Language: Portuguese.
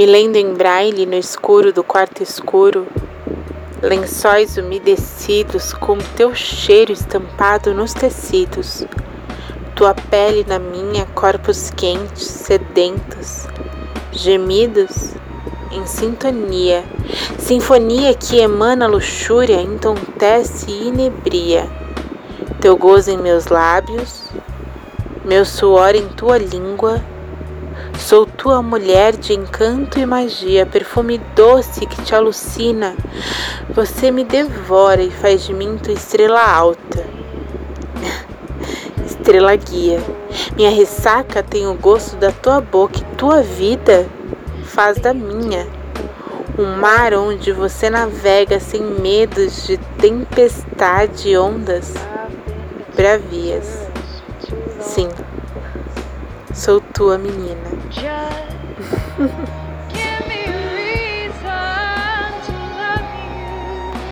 Me lendo em braille no escuro do quarto escuro, lençóis umedecidos com teu cheiro estampado nos tecidos, tua pele na minha, corpos quentes, sedentos, gemidos em sintonia, sinfonia que emana luxúria, entontece e inebria. Teu gozo em meus lábios, meu suor em tua língua. Sou tua mulher de encanto e magia, perfume doce que te alucina. Você me devora e faz de mim tua estrela alta. estrela guia. Minha ressaca tem o gosto da tua boca e tua vida faz da minha. Um mar onde você navega sem medos de tempestade e ondas bravias. Sim, sou tua menina.